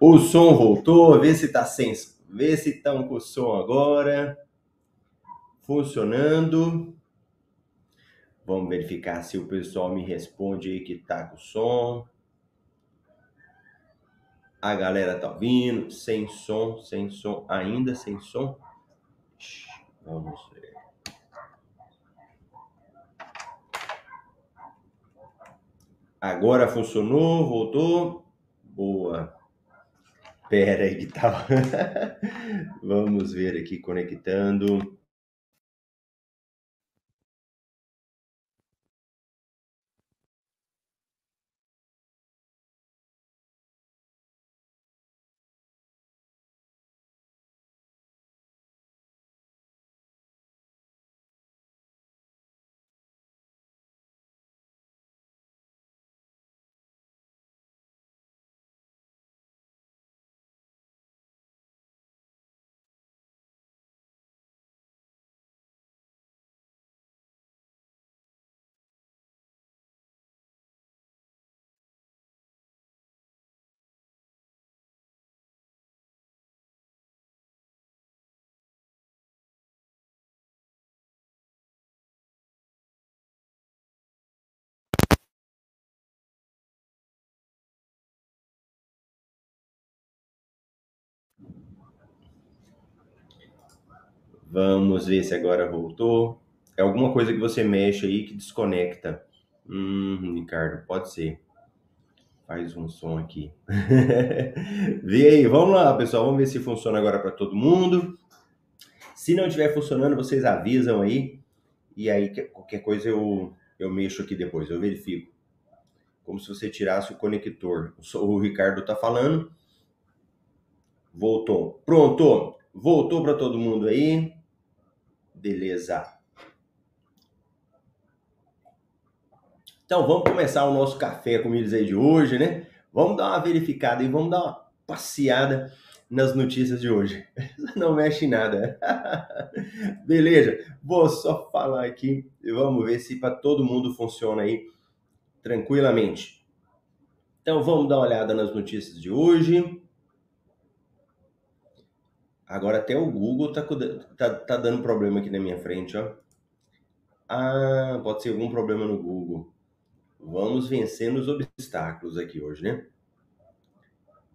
O som voltou, vê se tá sem. Vê se estão com o som agora. Funcionando. Vamos verificar se o pessoal me responde aí que tá com o som. A galera tá ouvindo, sem som, sem som, ainda sem som. Vamos ver. Agora funcionou, voltou. Boa. Pera aí que tava. Vamos ver aqui conectando. Vamos ver se agora voltou. É alguma coisa que você mexe aí que desconecta. Hum, Ricardo, pode ser. Faz um som aqui. Vê aí, vamos lá, pessoal. Vamos ver se funciona agora para todo mundo. Se não estiver funcionando, vocês avisam aí. E aí, qualquer coisa eu, eu mexo aqui depois, eu verifico. Como se você tirasse o conector. O Ricardo tá falando. Voltou. Pronto. Voltou para todo mundo aí. Beleza. Então vamos começar o nosso café com milhas aí de hoje, né? Vamos dar uma verificada e vamos dar uma passeada nas notícias de hoje. Não mexe em nada. Beleza? Vou só falar aqui e vamos ver se para todo mundo funciona aí tranquilamente. Então vamos dar uma olhada nas notícias de hoje. Agora até o Google tá, tá, tá dando problema aqui na minha frente, ó. Ah, pode ser algum problema no Google. Vamos vencendo os obstáculos aqui hoje, né?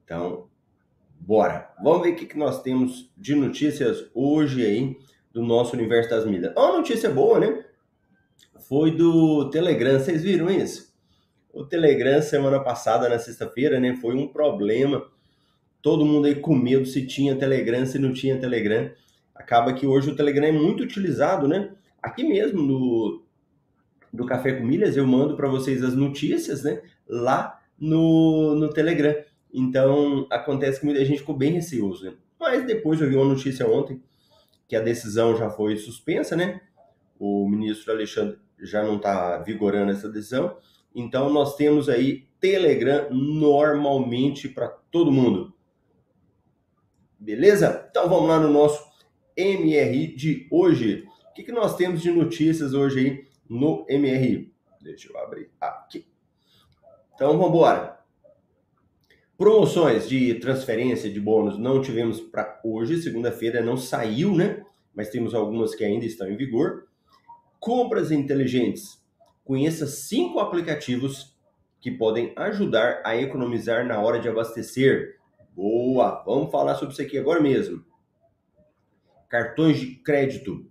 Então, bora. Vamos ver o que, que nós temos de notícias hoje aí do nosso universo das milhas. Uma notícia boa, né? Foi do Telegram. Vocês viram isso? O Telegram, semana passada, na sexta-feira, né? Foi um problema todo mundo aí com medo se tinha Telegram, se não tinha Telegram. Acaba que hoje o Telegram é muito utilizado, né? Aqui mesmo no do Café com Milhas eu mando para vocês as notícias, né? Lá no, no Telegram. Então acontece que muita gente ficou bem receoso, né? Mas depois eu vi uma notícia ontem que a decisão já foi suspensa, né? O ministro Alexandre já não está vigorando essa decisão. Então nós temos aí Telegram normalmente para todo mundo. Beleza? Então vamos lá no nosso MRI de hoje. O que, que nós temos de notícias hoje aí no MRI? Deixa eu abrir aqui. Então vamos embora. Promoções de transferência de bônus não tivemos para hoje, segunda-feira não saiu, né? Mas temos algumas que ainda estão em vigor. Compras inteligentes. Conheça cinco aplicativos que podem ajudar a economizar na hora de abastecer. Boa! Vamos falar sobre isso aqui agora mesmo. Cartões de crédito.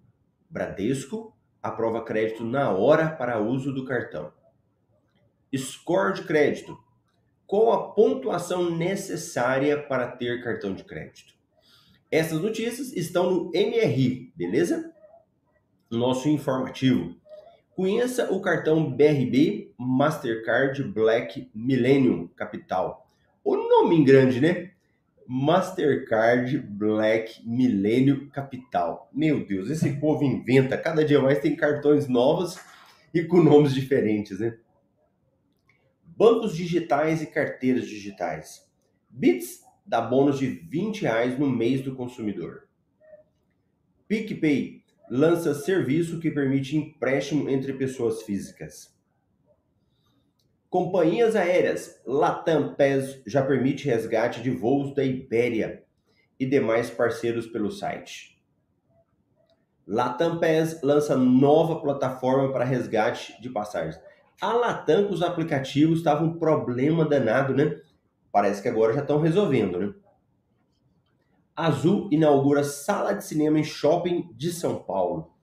Bradesco aprova crédito na hora para uso do cartão. Score de crédito. Qual a pontuação necessária para ter cartão de crédito? Essas notícias estão no MRI, beleza? Nosso informativo. Conheça o cartão BRB Mastercard Black Millennium Capital. O nome em grande, né? Mastercard Black Milênio Capital. Meu Deus, esse povo inventa, cada dia mais tem cartões novos e com nomes diferentes, né? Bancos digitais e carteiras digitais. Bits dá bônus de 20 reais no mês do consumidor. PicPay lança serviço que permite empréstimo entre pessoas físicas. Companhias aéreas, Latam PES já permite resgate de voos da Ibéria e demais parceiros pelo site. Latam PES lança nova plataforma para resgate de passagens. A Latam com os aplicativos estava um problema danado, né? Parece que agora já estão resolvendo, né? Azul inaugura sala de cinema em shopping de São Paulo.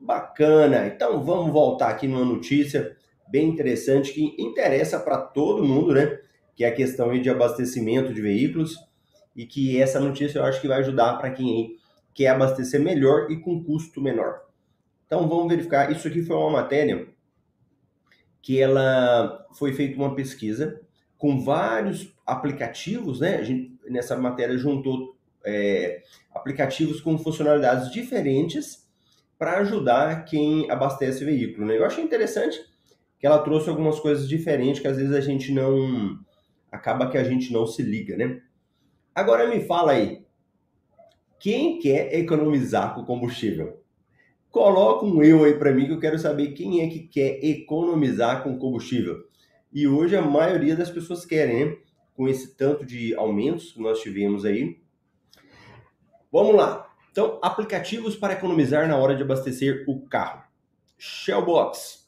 Bacana. Então vamos voltar aqui numa notícia bem interessante que interessa para todo mundo, né? Que é a questão de abastecimento de veículos e que essa notícia eu acho que vai ajudar para quem quer abastecer melhor e com custo menor. Então vamos verificar. Isso aqui foi uma matéria que ela foi feita uma pesquisa com vários aplicativos, né? A gente, nessa matéria juntou é, aplicativos com funcionalidades diferentes para ajudar quem abastece veículo. Né? Eu achei interessante que ela trouxe algumas coisas diferentes que às vezes a gente não acaba que a gente não se liga, né? Agora me fala aí, quem quer economizar com combustível? Coloca um eu aí para mim que eu quero saber quem é que quer economizar com combustível. E hoje a maioria das pessoas querem, né? com esse tanto de aumentos que nós tivemos aí. Vamos lá. Então, aplicativos para economizar na hora de abastecer o carro. Shellbox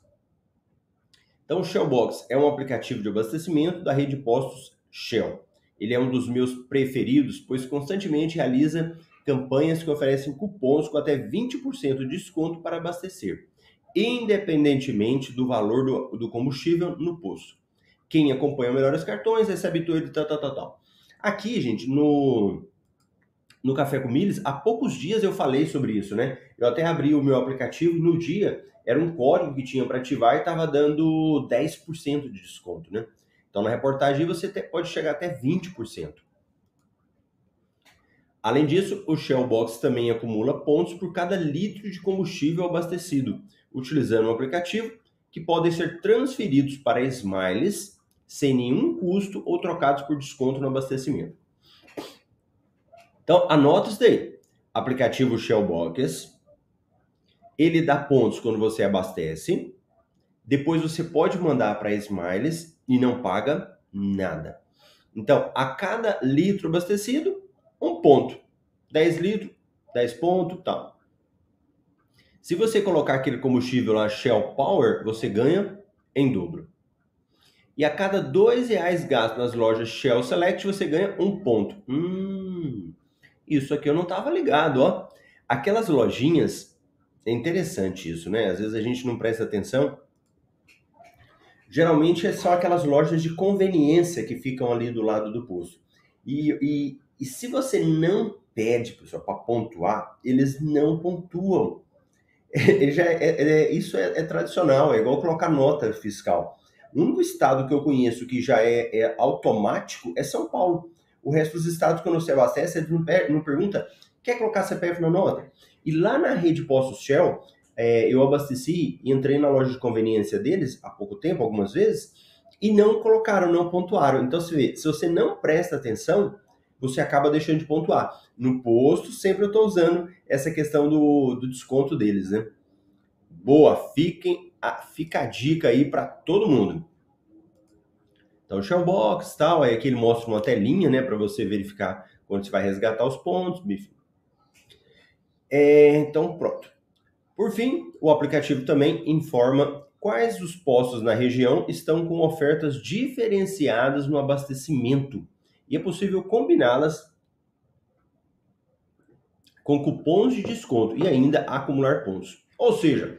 então, o Shellbox é um aplicativo de abastecimento da rede de postos Shell. Ele é um dos meus preferidos, pois constantemente realiza campanhas que oferecem cupons com até 20% de desconto para abastecer, independentemente do valor do, do combustível no posto. Quem acompanha melhores cartões recebe tudo e tal, tal, tal, tal. Aqui, gente, no, no Café com Milhas, há poucos dias eu falei sobre isso, né? Eu até abri o meu aplicativo e no dia era um código que tinha para ativar e estava dando 10% de desconto, né? Então na reportagem você pode chegar até 20%. Além disso, o Shellbox também acumula pontos por cada litro de combustível abastecido, utilizando um aplicativo que podem ser transferidos para Smiles sem nenhum custo ou trocados por desconto no abastecimento. Então, anota isso daí. Aplicativo Shellbox ele dá pontos quando você abastece. Depois você pode mandar para Smiles e não paga nada. Então, a cada litro abastecido, um ponto. 10 litros, 10 pontos, tal. Se você colocar aquele combustível lá Shell Power, você ganha em dobro. E a cada dois reais gasto nas lojas Shell Select, você ganha um ponto. Hum, isso aqui eu não estava ligado, ó. Aquelas lojinhas é interessante isso, né? Às vezes a gente não presta atenção. Geralmente são aquelas lojas de conveniência que ficam ali do lado do posto. E, e, e se você não pede, pessoal, para pontuar, eles não pontuam. É, já é, é, isso é, é, tradicional, é igual colocar nota fiscal. O único estado que eu conheço que já é, é automático é São Paulo. O resto dos estados, quando você abastece, eles não, não pergunta, quer colocar CPF na nota? E lá na rede Postos Shell, é, eu abasteci e entrei na loja de conveniência deles há pouco tempo, algumas vezes, e não colocaram, não pontuaram. Então, se, vê, se você não presta atenção, você acaba deixando de pontuar. No posto, sempre eu estou usando essa questão do, do desconto deles, né? Boa, fiquem, a, fica a dica aí para todo mundo. Então, Shellbox tal, aí aqui ele mostra uma telinha, né, para você verificar quando você vai resgatar os pontos, é, então, pronto. Por fim, o aplicativo também informa quais os postos na região estão com ofertas diferenciadas no abastecimento e é possível combiná-las com cupons de desconto e ainda acumular pontos. Ou seja,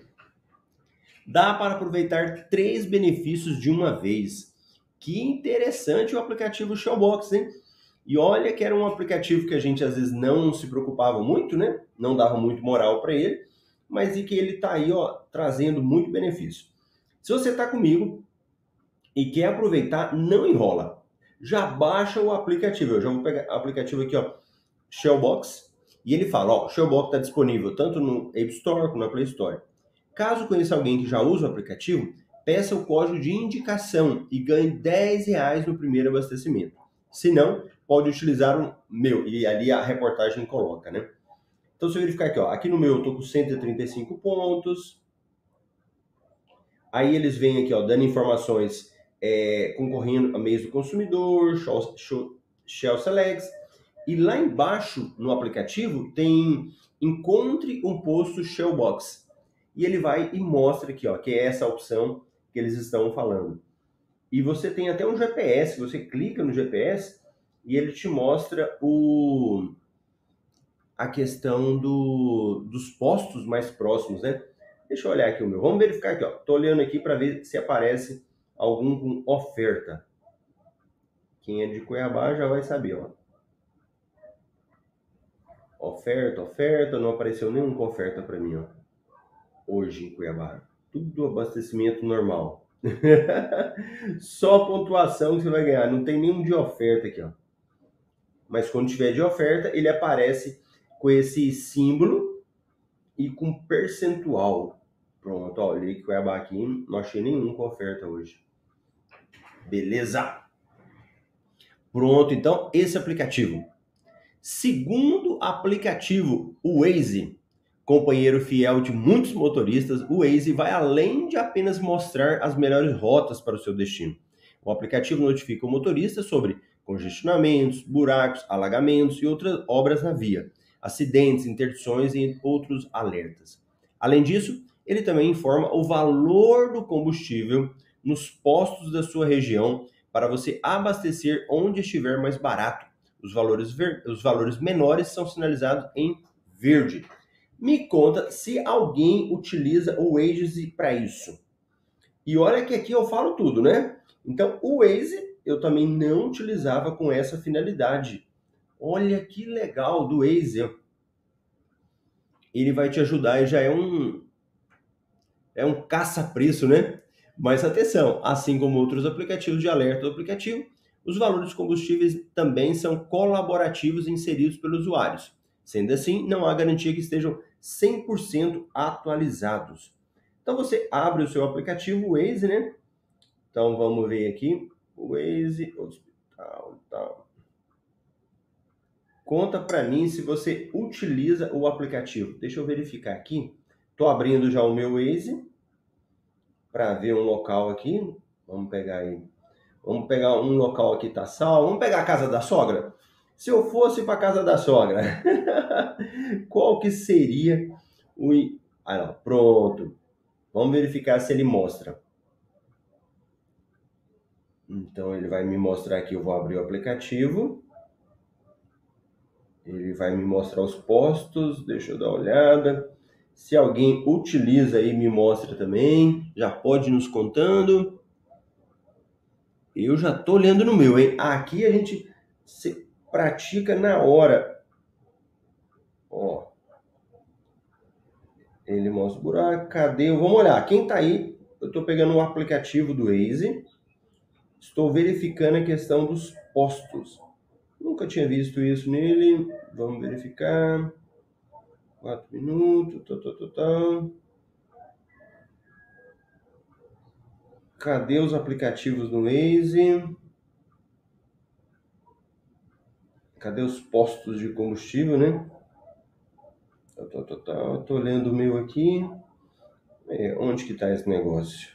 dá para aproveitar três benefícios de uma vez. Que interessante o aplicativo Showbox, hein? E olha que era um aplicativo que a gente às vezes não se preocupava muito, né? Não dava muito moral para ele, mas e que ele está aí, ó, trazendo muito benefício. Se você está comigo e quer aproveitar, não enrola. Já baixa o aplicativo. Eu já vou pegar o aplicativo aqui, ó, Shellbox, e ele fala, ó, Shellbox está disponível tanto no App Store como na Play Store. Caso conheça alguém que já usa o aplicativo, peça o código de indicação e ganhe 10 reais no primeiro abastecimento. Se não, pode utilizar o meu, e ali a reportagem coloca, né? Então, se eu verificar aqui, ó, aqui no meu eu tô com 135 pontos. Aí eles vêm aqui, ó, dando informações é, concorrendo a meios do consumidor, Shell Selects, e lá embaixo no aplicativo tem encontre um posto Shellbox. E ele vai e mostra aqui, ó, que é essa opção que eles estão falando. E você tem até um GPS, você clica no GPS e ele te mostra o a questão do, dos postos mais próximos, né? Deixa eu olhar aqui o meu. Vamos verificar aqui, ó. Tô olhando aqui para ver se aparece algum com oferta. Quem é de Cuiabá já vai saber, ó. Oferta, oferta, não apareceu nenhuma oferta para mim, ó. Hoje em Cuiabá. Tudo abastecimento normal. Só pontuação que você vai ganhar, não tem nenhum de oferta aqui, ó. Mas quando tiver de oferta, ele aparece com esse símbolo e com percentual. Pronto, ó, olhei que Cuiabá aqui, não achei nenhum com oferta hoje. Beleza? Pronto, então, esse aplicativo. Segundo aplicativo, o Waze, companheiro fiel de muitos motoristas, o Waze vai além de apenas mostrar as melhores rotas para o seu destino. O aplicativo notifica o motorista sobre congestionamentos, buracos, alagamentos e outras obras na via, acidentes, interdições e outros alertas. Além disso, ele também informa o valor do combustível nos postos da sua região para você abastecer onde estiver mais barato. Os valores, ver... os valores menores são sinalizados em verde. Me conta se alguém utiliza o Waze para isso. E olha que aqui eu falo tudo, né? Então, o Waze eu também não utilizava com essa finalidade. Olha que legal do Waze. Ele vai te ajudar e já é um é um caça-preço, né? Mas atenção, assim como outros aplicativos de alerta do aplicativo, os valores dos combustíveis também são colaborativos inseridos pelos usuários. Sendo assim, não há garantia que estejam 100% atualizados. Então você abre o seu aplicativo Waze, né? Então vamos ver aqui. Waze, hospital, tal. Conta para mim se você utiliza o aplicativo. Deixa eu verificar aqui. Estou abrindo já o meu Waze para ver um local aqui. Vamos pegar aí. Vamos pegar um local aqui tá salvo. Vamos pegar a casa da sogra. Se eu fosse para casa da sogra, qual que seria o ah, não, pronto. Vamos verificar se ele mostra. Então ele vai me mostrar aqui, eu vou abrir o aplicativo. Ele vai me mostrar os postos, deixa eu dar uma olhada. Se alguém utiliza aí, me mostra também. Já pode ir nos contando. Eu já tô olhando no meu, hein? Aqui a gente pratica na hora. Ó. Ele mostra o buraco. Cadê? Vamos olhar. Quem tá aí? Eu tô pegando o aplicativo do Waze. Estou verificando a questão dos postos. Nunca tinha visto isso nele. Vamos verificar. Quatro minutos. Tá, tá, tá, tá. Cadê os aplicativos do Waze? Cadê os postos de combustível, né? Tá, tá, tá, tá. Tô lendo o meu aqui. É, onde que tá esse negócio?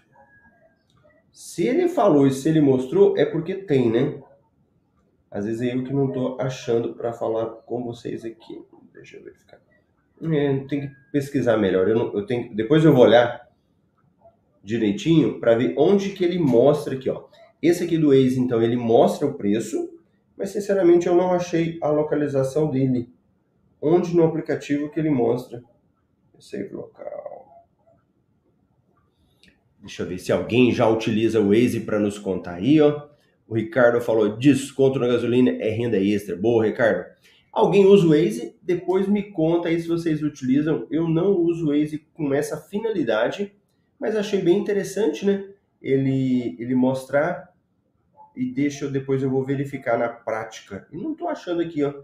Se ele falou e se ele mostrou, é porque tem, né? Às vezes é eu que não tô achando para falar com vocês aqui. Deixa eu verificar. É, tem que pesquisar melhor. Eu, não, eu tenho, depois eu vou olhar direitinho para ver onde que ele mostra aqui, ó. Esse aqui do Waze, então, ele mostra o preço, mas sinceramente eu não achei a localização dele. Onde no aplicativo que ele mostra. Save local. Deixa eu ver se alguém já utiliza o Waze para nos contar aí, ó. O Ricardo falou: desconto na gasolina é renda extra. Boa, Ricardo. Alguém usa o Waze? Depois me conta aí se vocês utilizam. Eu não uso o Waze com essa finalidade, mas achei bem interessante, né? Ele, ele mostrar e deixa eu depois eu vou verificar na prática. E não estou achando aqui, ó.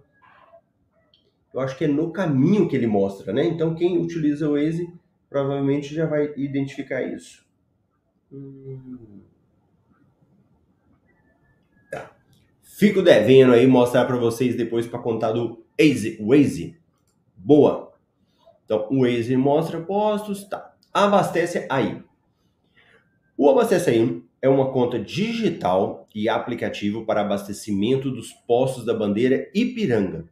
Eu acho que é no caminho que ele mostra, né? Então quem utiliza o Waze provavelmente já vai identificar isso. Hum. Fico devendo aí mostrar para vocês depois para contar do Waze, Waze. Boa. Então, o Waze mostra postos, tá. Abastece aí. O Abastece Aí é uma conta digital e aplicativo para abastecimento dos postos da bandeira Ipiranga.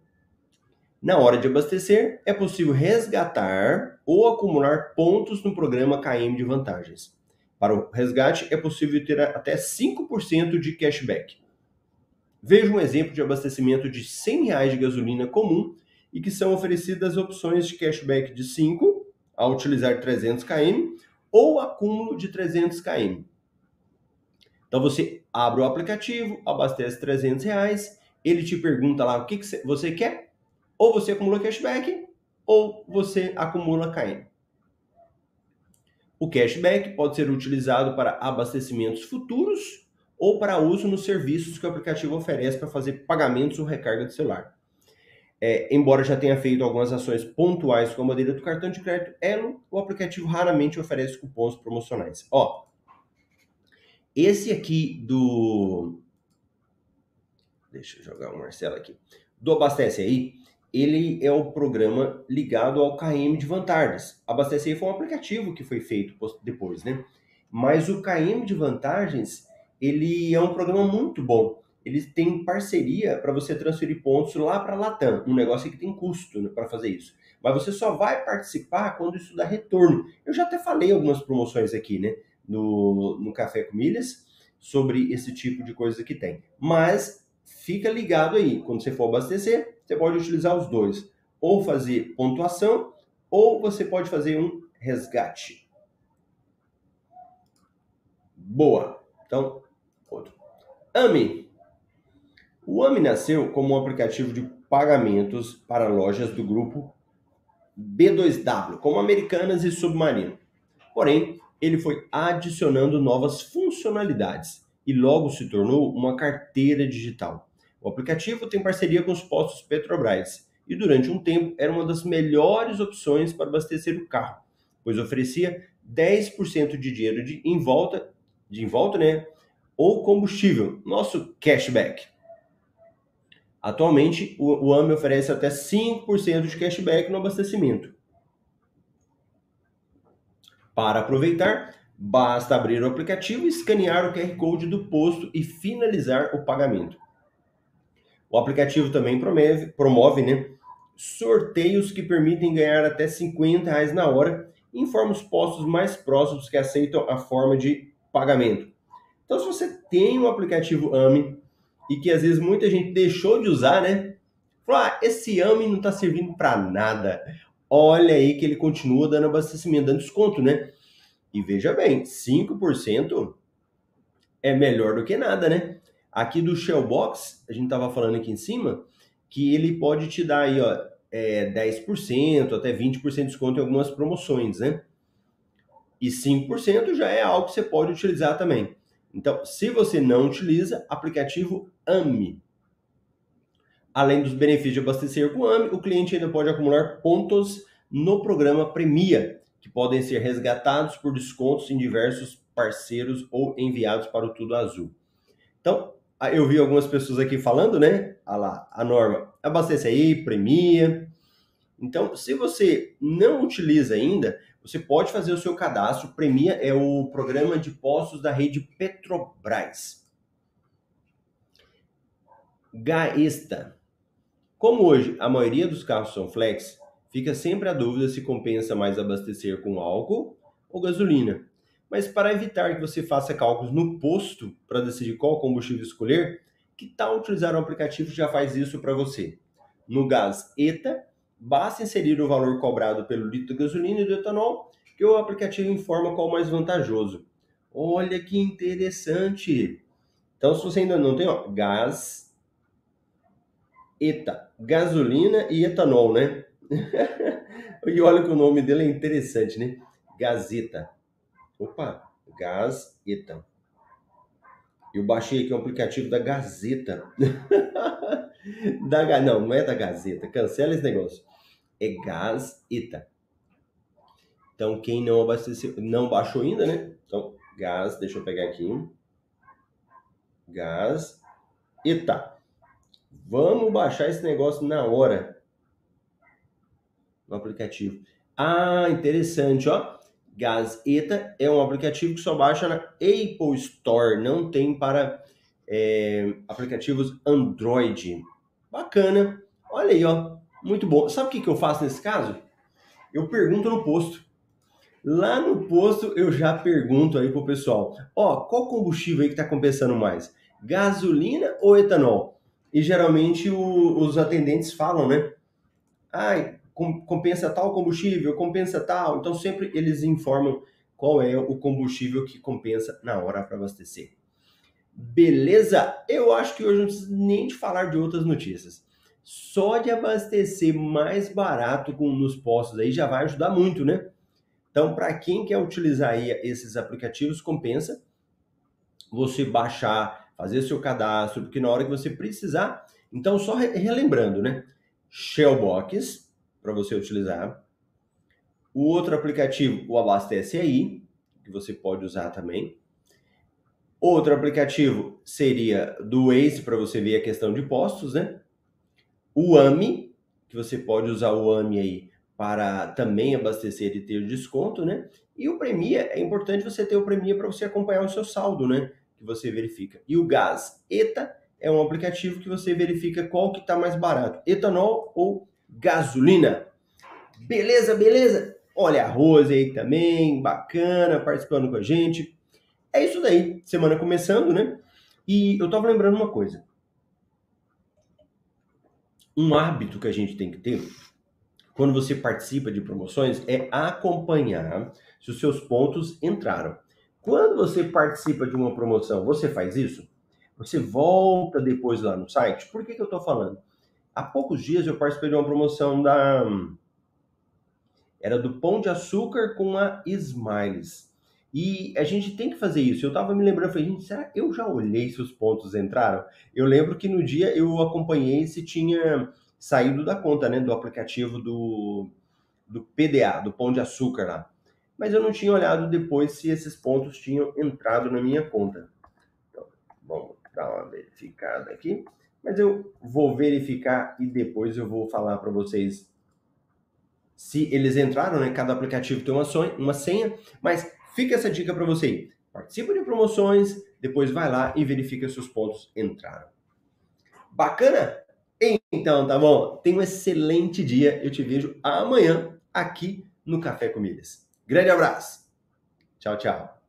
Na hora de abastecer, é possível resgatar ou acumular pontos no programa KM de vantagens. Para o resgate, é possível ter até 5% de cashback. Veja um exemplo de abastecimento de 100 reais de gasolina comum e que são oferecidas opções de cashback de 5 ao utilizar 300 km ou acúmulo de 300 km. Então você abre o aplicativo, abastece 300 reais, ele te pergunta lá o que, que você quer, ou você acumula cashback, ou você acumula KM. O cashback pode ser utilizado para abastecimentos futuros ou para uso nos serviços que o aplicativo oferece para fazer pagamentos ou recarga de celular. É, embora já tenha feito algumas ações pontuais com a madeira do cartão de crédito Elo, o aplicativo raramente oferece cupons promocionais. Ó, esse aqui do. Deixa eu jogar o Marcelo aqui. Do Abastece Aí, ele é o programa ligado ao KM de Vantagens. Abastece Aí foi um aplicativo que foi feito depois, né? Mas o KM de Vantagens, ele é um programa muito bom. Ele tem parceria para você transferir pontos lá para a Latam, um negócio que tem custo né, para fazer isso. Mas você só vai participar quando isso dá retorno. Eu já até falei algumas promoções aqui, né? No, no Café com Milhas sobre esse tipo de coisa que tem. Mas fica ligado aí, quando você for abastecer, você pode utilizar os dois. Ou fazer pontuação, ou você pode fazer um resgate. Boa. Então, outro. AMI. O AMI nasceu como um aplicativo de pagamentos para lojas do grupo B2W, como Americanas e Submarino. Porém, ele foi adicionando novas funcionalidades e logo se tornou uma carteira digital. O aplicativo tem parceria com os postos Petrobras e durante um tempo era uma das melhores opções para abastecer o carro, pois oferecia 10% de dinheiro de em volta, de em volta, né, ou combustível, nosso cashback. Atualmente, o, o AME oferece até 5% de cashback no abastecimento. Para aproveitar, basta abrir o aplicativo, escanear o QR Code do posto e finalizar o pagamento. O aplicativo também promove, promove né, sorteios que permitem ganhar até 50 reais na hora e informa os postos mais próximos que aceitam a forma de pagamento. Então, se você tem um aplicativo AMI e que às vezes muita gente deixou de usar, né? Falou, ah, esse AMI não está servindo para nada olha aí que ele continua dando abastecimento, dando desconto, né? E veja bem, 5% é melhor do que nada, né? Aqui do Shellbox, a gente estava falando aqui em cima, que ele pode te dar aí, ó, é, 10%, até 20% de desconto em algumas promoções, né? E 5% já é algo que você pode utilizar também. Então, se você não utiliza, aplicativo AME, Além dos benefícios de abastecer com AME, o cliente ainda pode acumular pontos no programa Premia, que podem ser resgatados por descontos em diversos parceiros ou enviados para o Tudo Azul. Então, eu vi algumas pessoas aqui falando, né? A lá, a norma abastece aí, premia. Então, se você não utiliza ainda, você pode fazer o seu cadastro. Premia é o programa de postos da rede Petrobras. Gaesta como hoje a maioria dos carros são flex, fica sempre a dúvida se compensa mais abastecer com álcool ou gasolina. Mas para evitar que você faça cálculos no posto para decidir qual combustível escolher, que tal utilizar um aplicativo que já faz isso para você? No gás ETA, basta inserir o valor cobrado pelo litro de gasolina e do etanol, que o aplicativo informa qual mais vantajoso. Olha que interessante! Então, se você ainda não tem, ó, gás ETA, gasolina e etanol, né? e olha que o nome dele é interessante, né? Gazeta. Opa, Gazeta. Eu baixei aqui um aplicativo da Gazeta. da, não, não é da Gazeta. Cancela esse negócio. É Gazeta. Então, quem não abasteceu, não baixou ainda, né? Então, gás, deixa eu pegar aqui. Gás, ETA. Vamos baixar esse negócio na hora no aplicativo. Ah, interessante, ó. Gazeta é um aplicativo que só baixa na Apple Store, não tem para é, aplicativos Android. Bacana. Olha aí, ó. Muito bom. Sabe o que, que eu faço nesse caso? Eu pergunto no posto. Lá no posto eu já pergunto aí pro pessoal, ó, qual combustível aí que tá compensando mais? Gasolina ou etanol? E geralmente o, os atendentes falam, né? Ai, compensa tal combustível, compensa tal. Então sempre eles informam qual é o combustível que compensa na hora para abastecer. Beleza? Eu acho que hoje não preciso nem de falar de outras notícias. Só de abastecer mais barato com, nos postos aí já vai ajudar muito, né? Então, para quem quer utilizar aí esses aplicativos, compensa você baixar, fazer seu cadastro, porque na hora que você precisar. Então, só relembrando, né? Shellbox, para você utilizar. O outro aplicativo, o Abastece Aí, que você pode usar também. Outro aplicativo seria do Waze, para você ver a questão de postos, né? O AMI, que você pode usar o AMI aí para também abastecer e ter desconto, né? E o Premia, é importante você ter o Premia para você acompanhar o seu saldo, né? Que você verifica. E o Gás ETA é um aplicativo que você verifica qual que está mais barato, etanol ou gasolina. Beleza, beleza? Olha a Rose aí também, bacana, participando com a gente. É isso daí, semana começando, né? E eu tava lembrando uma coisa. Um hábito que a gente tem que ter quando você participa de promoções é acompanhar se os seus pontos entraram. Quando você participa de uma promoção, você faz isso? Você volta depois lá no site? Por que, que eu estou falando? Há poucos dias eu participei de uma promoção da. Era do Pão de Açúcar com a Smiles. E a gente tem que fazer isso. Eu estava me lembrando, falei, gente, será que eu já olhei se os pontos entraram? Eu lembro que no dia eu acompanhei se tinha saído da conta, né, do aplicativo do, do PDA, do Pão de Açúcar lá. Mas eu não tinha olhado depois se esses pontos tinham entrado na minha conta. Então, vamos dar uma verificada aqui. Mas eu vou verificar e depois eu vou falar para vocês se eles entraram, né? Cada aplicativo tem uma, sonha, uma senha, mas fica essa dica para você. Participa de promoções, depois vai lá e verifica se os pontos entraram. Bacana? Então, tá bom? Tenha um excelente dia. Eu te vejo amanhã aqui no Café com Milhas. Grande abraço. Tchau, tchau.